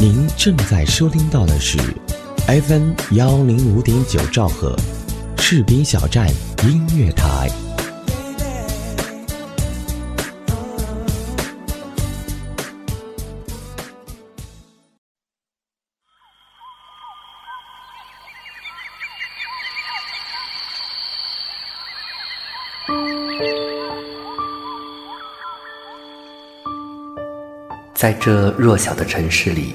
您正在收听到的是 FM 幺零五点九兆赫，士兵小站音乐台。在这弱小的城市里，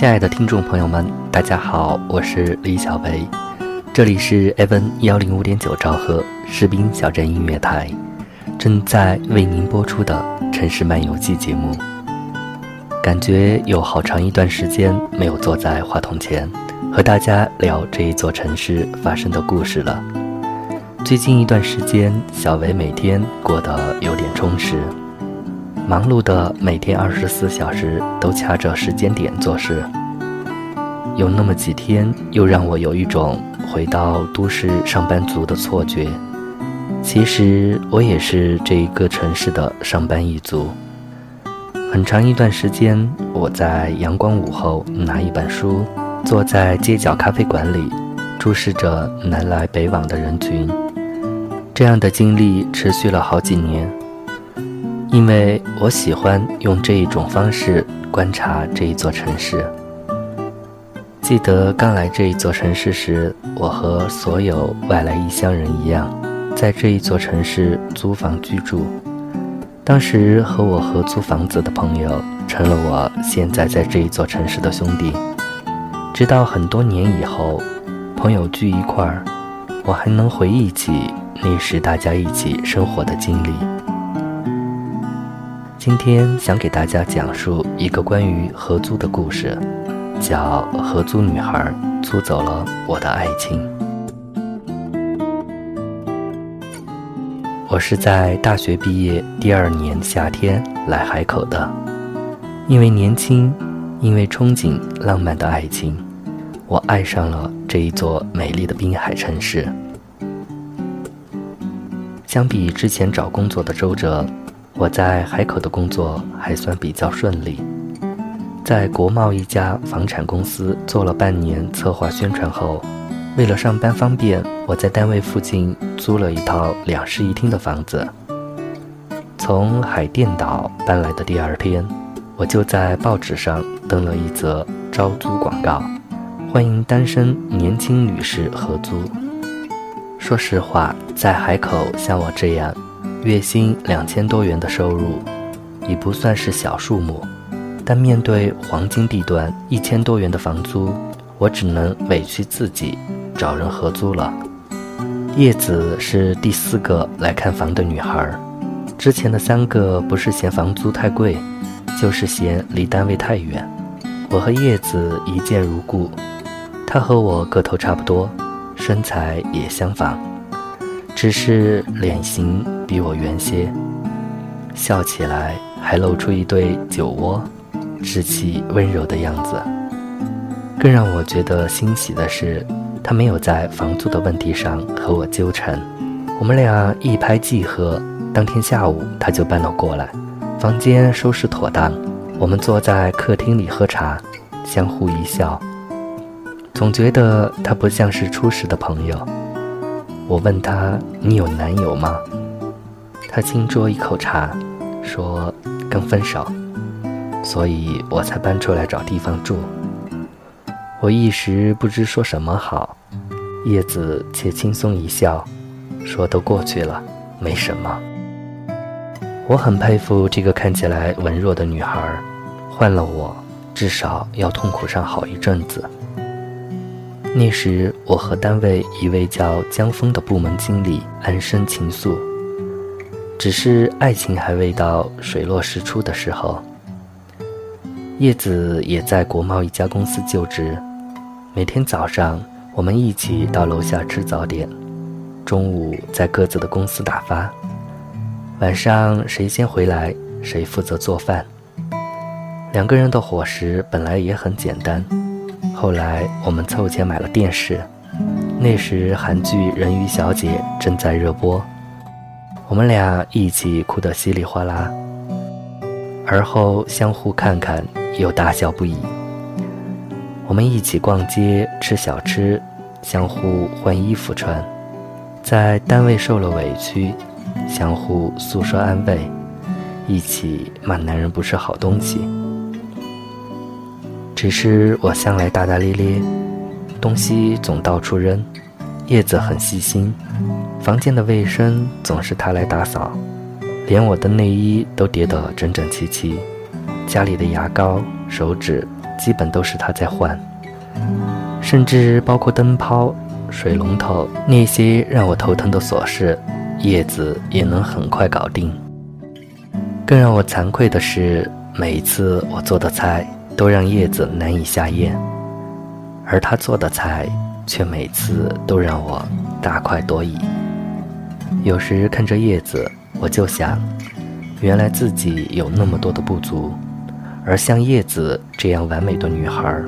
亲爱的听众朋友们，大家好，我是李小维，这里是 FM 幺零五点九兆赫士兵小镇音乐台，正在为您播出的《城市漫游记》节目。感觉有好长一段时间没有坐在话筒前，和大家聊这一座城市发生的故事了。最近一段时间，小维每天过得有点充实。忙碌的每天二十四小时都掐着时间点做事，有那么几天又让我有一种回到都市上班族的错觉。其实我也是这一个城市的上班一族。很长一段时间，我在阳光午后拿一本书，坐在街角咖啡馆里，注视着南来北往的人群。这样的经历持续了好几年。因为我喜欢用这一种方式观察这一座城市。记得刚来这一座城市时，我和所有外来异乡人一样，在这一座城市租房居住。当时和我合租房子的朋友，成了我现在在这一座城市的兄弟。直到很多年以后，朋友聚一块儿，我还能回忆起那时大家一起生活的经历。今天想给大家讲述一个关于合租的故事，叫《合租女孩租走了我的爱情》。我是在大学毕业第二年夏天来海口的，因为年轻，因为憧憬浪漫的爱情，我爱上了这一座美丽的滨海城市。相比之前找工作的周折。我在海口的工作还算比较顺利，在国贸一家房产公司做了半年策划宣传后，为了上班方便，我在单位附近租了一套两室一厅的房子。从海淀岛搬来的第二天，我就在报纸上登了一则招租广告，欢迎单身年轻女士合租。说实话，在海口像我这样。月薪两千多元的收入，已不算是小数目，但面对黄金地段一千多元的房租，我只能委屈自己找人合租了。叶子是第四个来看房的女孩，之前的三个不是嫌房租太贵，就是嫌离单位太远。我和叶子一见如故，她和我个头差不多，身材也相仿，只是脸型。比我圆些，笑起来还露出一对酒窝，稚气温柔的样子。更让我觉得欣喜的是，他没有在房租的问题上和我纠缠，我们俩一拍即合。当天下午他就搬了过来，房间收拾妥当，我们坐在客厅里喝茶，相互一笑。总觉得他不像是初识的朋友。我问他：“你有男友吗？”他轻啜一口茶，说：“刚分手，所以我才搬出来找地方住。”我一时不知说什么好。叶子却轻松一笑，说：“都过去了，没什么。”我很佩服这个看起来文弱的女孩，换了我，至少要痛苦上好一阵子。那时，我和单位一位叫江峰的部门经理暗生情愫，只是爱情还未到水落石出的时候。叶子也在国贸一家公司就职，每天早上。我们一起到楼下吃早点，中午在各自的公司打发，晚上谁先回来谁负责做饭。两个人的伙食本来也很简单，后来我们凑钱买了电视，那时韩剧《人鱼小姐》正在热播，我们俩一起哭得稀里哗啦，而后相互看看又大笑不已。我们一起逛街吃小吃，相互换衣服穿，在单位受了委屈，相互诉说安慰，一起骂男人不是好东西。只是我向来大大咧咧，东西总到处扔。叶子很细心，房间的卫生总是他来打扫，连我的内衣都叠得整整齐齐，家里的牙膏、手纸。基本都是他在换，甚至包括灯泡、水龙头那些让我头疼的琐事，叶子也能很快搞定。更让我惭愧的是，每一次我做的菜都让叶子难以下咽，而他做的菜却每次都让我大快朵颐。有时看着叶子，我就想，原来自己有那么多的不足。而像叶子这样完美的女孩，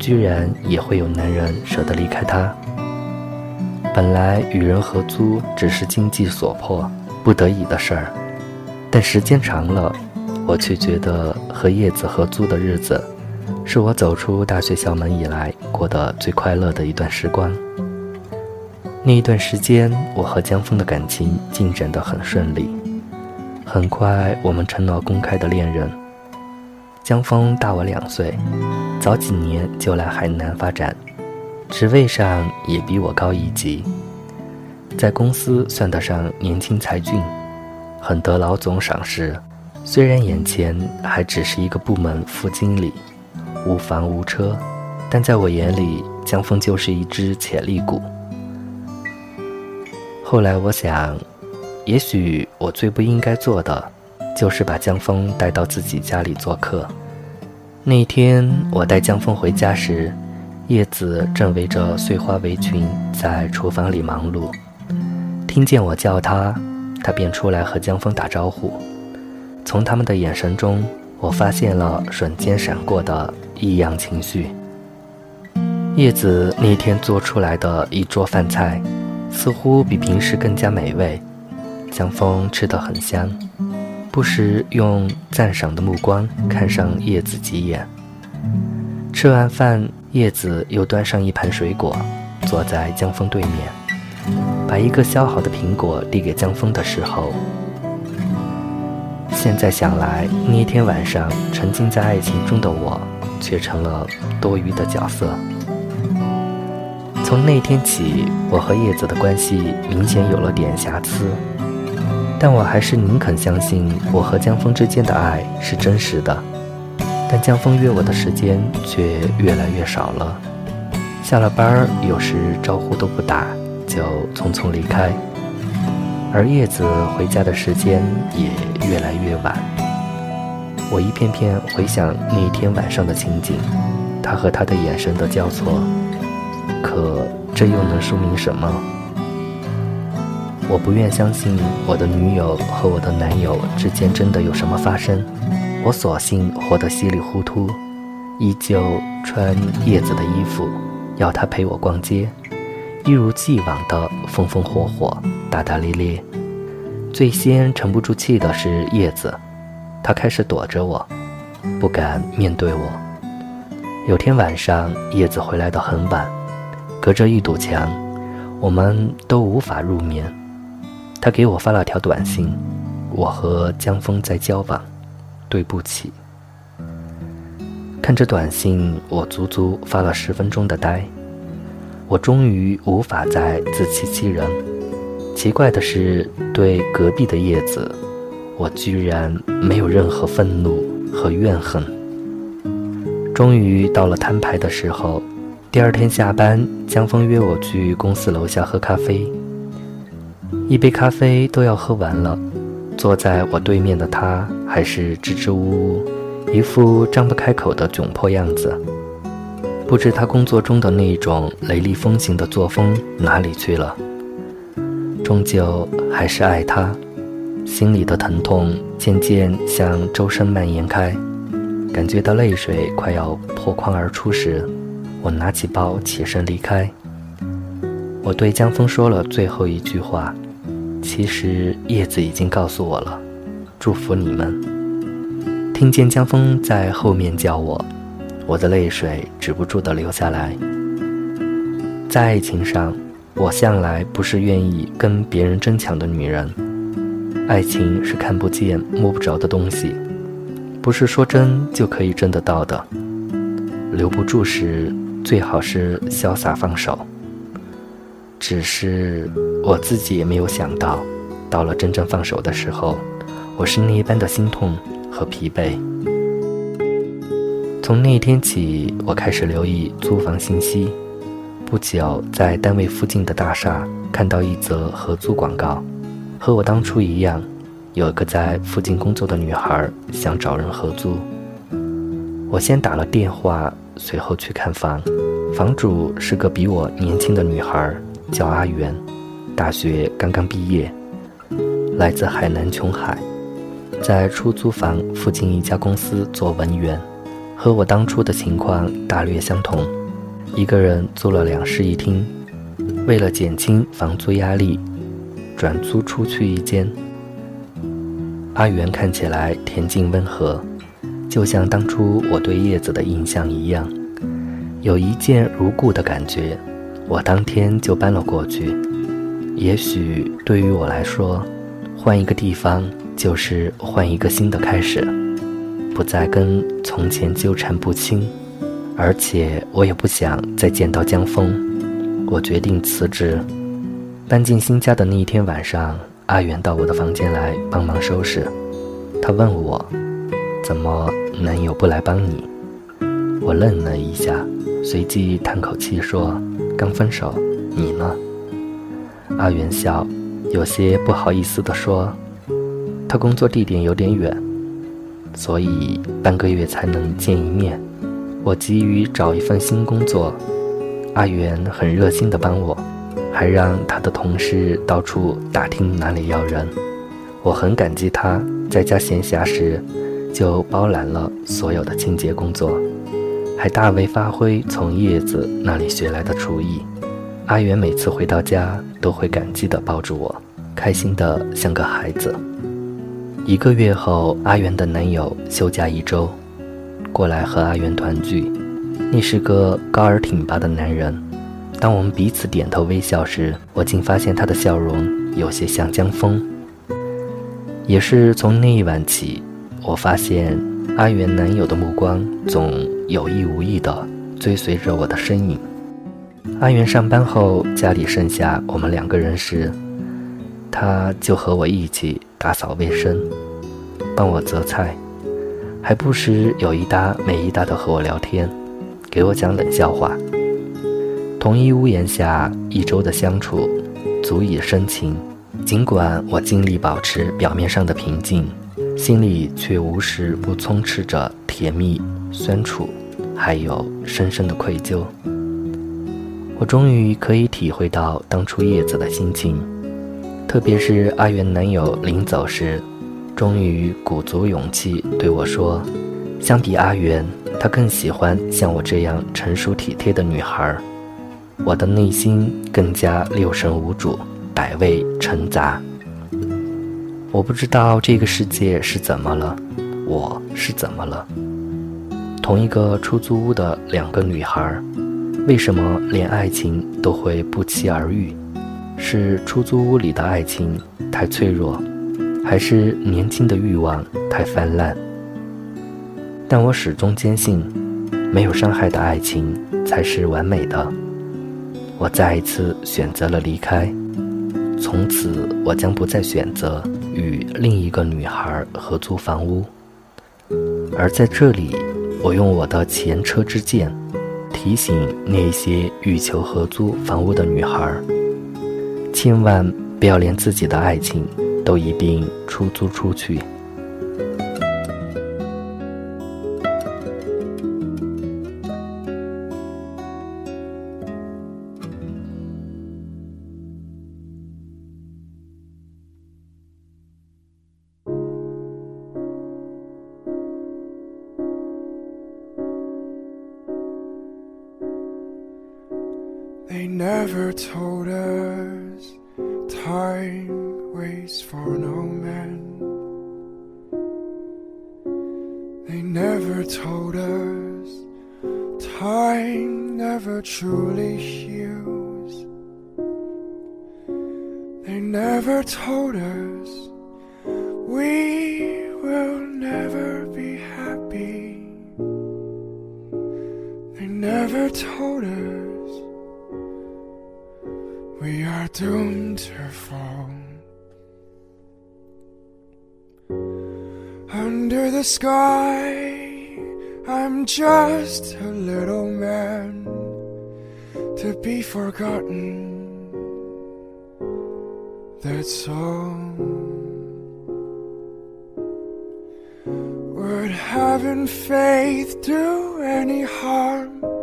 居然也会有男人舍得离开她。本来与人合租只是经济所迫、不得已的事儿，但时间长了，我却觉得和叶子合租的日子，是我走出大学校门以来过得最快乐的一段时光。那一段时间，我和江峰的感情进展得很顺利，很快我们成了公开的恋人。江峰大我两岁，早几年就来海南发展，职位上也比我高一级，在公司算得上年轻才俊，很得老总赏识。虽然眼前还只是一个部门副经理，无房无车，但在我眼里，江峰就是一只潜力股。后来我想，也许我最不应该做的。就是把江峰带到自己家里做客。那天我带江峰回家时，叶子正围着碎花围裙在厨房里忙碌。听见我叫他，他便出来和江峰打招呼。从他们的眼神中，我发现了瞬间闪过的异样情绪。叶子那天做出来的一桌饭菜，似乎比平时更加美味。江峰吃得很香。不时用赞赏的目光看上叶子几眼。吃完饭，叶子又端上一盘水果，坐在江峰对面，把一个削好的苹果递给江峰的时候，现在想来，那天晚上沉浸在爱情中的我，却成了多余的角色。从那天起，我和叶子的关系明显有了点瑕疵。但我还是宁肯相信我和江峰之间的爱是真实的，但江峰约我的时间却越来越少了。下了班有时招呼都不打就匆匆离开，而叶子回家的时间也越来越晚。我一片片回想那天晚上的情景，他和他的眼神的交错，可这又能说明什么？我不愿相信我的女友和我的男友之间真的有什么发生，我索性活得稀里糊涂，依旧穿叶子的衣服，要他陪我逛街，一如既往的风风火火、大大咧咧。最先沉不住气的是叶子，他开始躲着我，不敢面对我。有天晚上，叶子回来的很晚，隔着一堵墙，我们都无法入眠。他给我发了条短信：“我和江峰在交往，对不起。”看着短信，我足足发了十分钟的呆。我终于无法再自欺欺人。奇怪的是，对隔壁的叶子，我居然没有任何愤怒和怨恨。终于到了摊牌的时候，第二天下班，江峰约我去公司楼下喝咖啡。一杯咖啡都要喝完了，坐在我对面的他还是支支吾吾，一副张不开口的窘迫样子。不知他工作中的那种雷厉风行的作风哪里去了。终究还是爱他，心里的疼痛渐渐向周身蔓延开，感觉到泪水快要破眶而出时，我拿起包起身离开。我对江峰说了最后一句话，其实叶子已经告诉我了，祝福你们。听见江峰在后面叫我。我的泪水止不住地流下来。在爱情上，我向来不是愿意跟别人争抢的女人。爱情是看不见、摸不着的东西，不是说争就可以争得到的。留不住时，最好是潇洒放手。只是我自己也没有想到，到了真正放手的时候，我是那一般的心痛和疲惫。从那天起，我开始留意租房信息。不久，在单位附近的大厦看到一则合租广告，和我当初一样，有一个在附近工作的女孩想找人合租。我先打了电话，随后去看房。房主是个比我年轻的女孩，叫阿元，大学刚刚毕业，来自海南琼海，在出租房附近一家公司做文员。和我当初的情况大略相同，一个人租了两室一厅，为了减轻房租压力，转租出去一间。阿元看起来恬静温和，就像当初我对叶子的印象一样，有一见如故的感觉。我当天就搬了过去。也许对于我来说，换一个地方就是换一个新的开始。不再跟从前纠缠不清，而且我也不想再见到江峰。我决定辞职。搬进新家的那一天晚上，阿远到我的房间来帮忙收拾。他问我：“怎么男友不来帮你？”我愣了一下，随即叹口气说：“刚分手，你呢？”阿远笑，有些不好意思地说：“他工作地点有点远。”所以半个月才能见一面，我急于找一份新工作，阿元很热心地帮我，还让他的同事到处打听哪里要人。我很感激他，在家闲暇时就包揽了所有的清洁工作，还大为发挥从叶子那里学来的厨艺。阿元每次回到家都会感激地抱住我，开心得像个孩子。一个月后，阿元的男友休假一周，过来和阿元团聚。那是个高而挺拔的男人。当我们彼此点头微笑时，我竟发现他的笑容有些像江峰。也是从那一晚起，我发现阿元男友的目光总有意无意地追随着我的身影。阿元上班后，家里剩下我们两个人时，他就和我一起。打扫卫生，帮我择菜，还不时有一搭没一搭的和我聊天，给我讲冷笑话。同一屋檐下一周的相处，足以生情。尽管我尽力保持表面上的平静，心里却无时不充斥着甜蜜、酸楚，还有深深的愧疚。我终于可以体会到当初叶子的心情。特别是阿元男友临走时，终于鼓足勇气对我说：“相比阿元，他更喜欢像我这样成熟体贴的女孩。”我的内心更加六神无主，百味陈杂。我不知道这个世界是怎么了，我是怎么了？同一个出租屋的两个女孩，为什么连爱情都会不期而遇？是出租屋里的爱情太脆弱，还是年轻的欲望太泛滥？但我始终坚信，没有伤害的爱情才是完美的。我再一次选择了离开，从此我将不再选择与另一个女孩合租房屋。而在这里，我用我的前车之鉴，提醒那些欲求合租房屋的女孩，千万不要连自己的爱情都一并出租出去。Never told us time waits for no man. They never told us time never truly heals. They never told us we will never be happy. They never told us we are doomed to fall. Under the sky, I'm just a little man to be forgotten. That's all. Would having faith do any harm?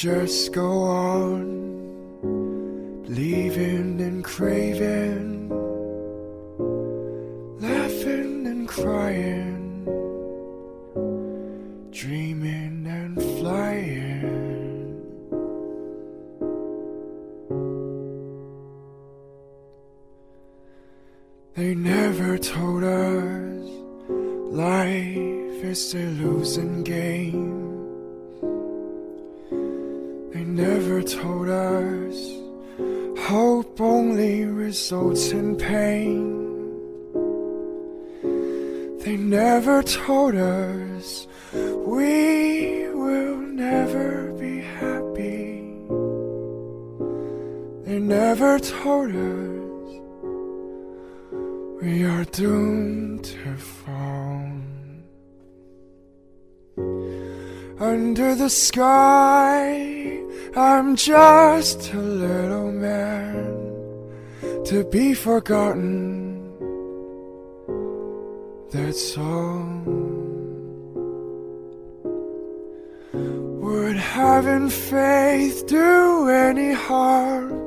Just go on believing and craving, laughing and crying, dreaming and flying. They never told us life is a losing game. Never told us hope only results in pain. They never told us we will never be happy. They never told us we are doomed to under the sky. I'm just a little man to be forgotten. That's all. Would having faith do any harm?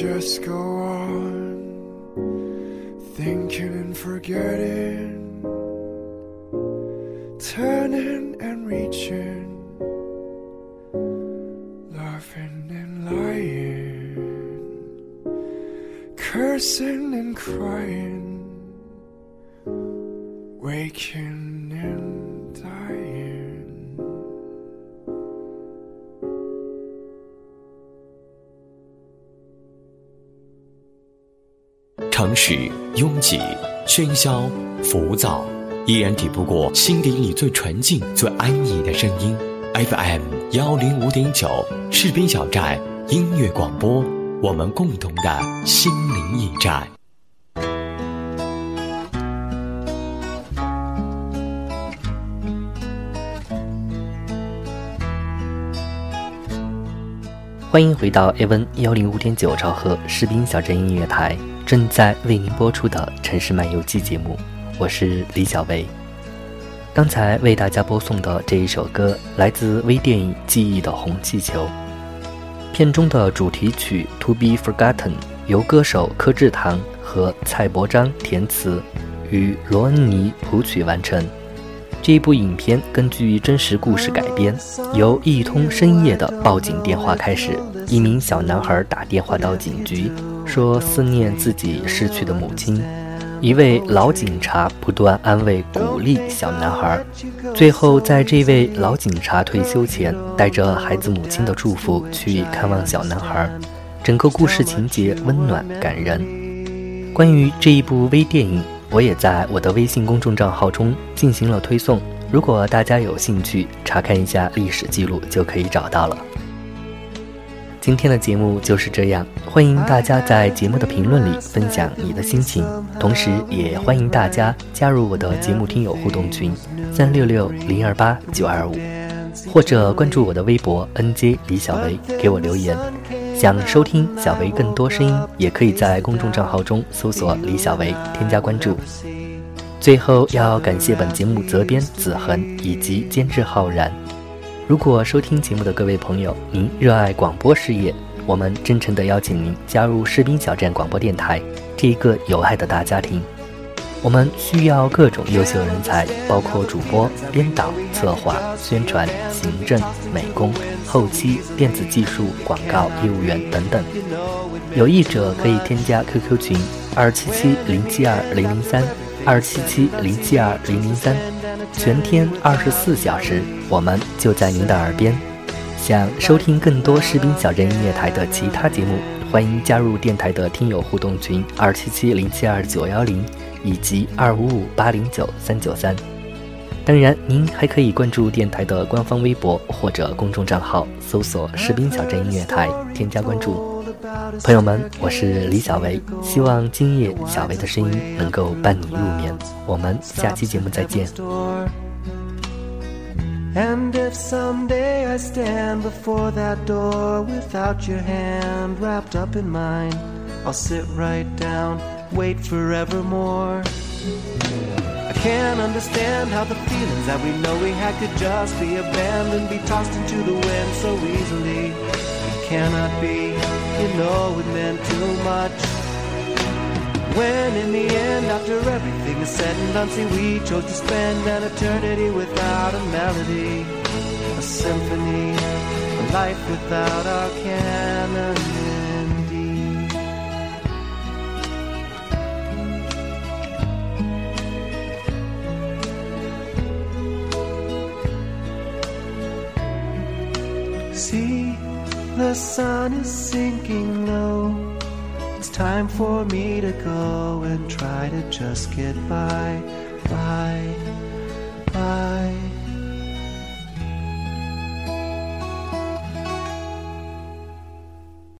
Just go on thinking and forgetting, turning and reaching, laughing and lying, cursing and crying waking and 城市拥挤、喧嚣、浮躁，依然抵不过心底里最纯净、最安逸的声音。FM 幺零五点九，士兵小站音乐广播，我们共同的心灵驿站。欢迎回到 A 幺零五点九兆赫士兵小镇音乐台，正在为您播出的城市漫游记节目，我是李小薇。刚才为大家播送的这一首歌来自微电影《记忆的红气球》，片中的主题曲《To Be Forgotten》由歌手柯志堂和蔡伯章填词，与罗恩尼谱曲完成。这一部影片根据真实故事改编，由一通深夜的报警电话开始，一名小男孩打电话到警局，说思念自己逝去的母亲。一位老警察不断安慰鼓励小男孩，最后在这位老警察退休前，带着孩子母亲的祝福去看望小男孩。整个故事情节温暖感人。关于这一部微电影，我也在我的微信公众账号中进行了推送，如果大家有兴趣查看一下历史记录，就可以找到了。今天的节目就是这样，欢迎大家在节目的评论里分享你的心情，同时也欢迎大家加入我的节目听友互动群三六六零二八九二五，或者关注我的微博 NJ 李小维给我留言。想收听小维更多声音，也可以在公众账号中搜索李小维，添加关注。最后要感谢本节目责编子恒以及监制浩然。如果收听节目的各位朋友，您热爱广播事业，我们真诚的邀请您加入士兵小站广播电台这一个有爱的大家庭。我们需要各种优秀人才，包括主播、编导、策划、宣传、行政、美工、后期、电子技术、广告业务员等等。有意者可以添加 QQ 群二七七零七二零零三二七七零七二零零三。全天二十四小时，我们就在您的耳边。想收听更多士兵小镇音乐台的其他节目，欢迎加入电台的听友互动群二七七零七二九幺零以及二五五八零九三九三。当然，您还可以关注电台的官方微博或者公众账号，搜索“士兵小镇音乐台”，添加关注。朋友们，我是李小维，希望今夜小维的声音能够伴你入眠。我们下期节目再见。And if someday I stand before that door without your hand wrapped up in mine, I'll sit right down, wait forevermore. I can't understand how the feelings that we know we had could just be abandoned, be tossed into the wind so easily. It cannot be you know it meant too much. When in the end, after everything is said and done, see, we chose to spend an eternity without a melody, a symphony, a life without our canon the sun is sinking low. It's time for me to go and try to just get by, by.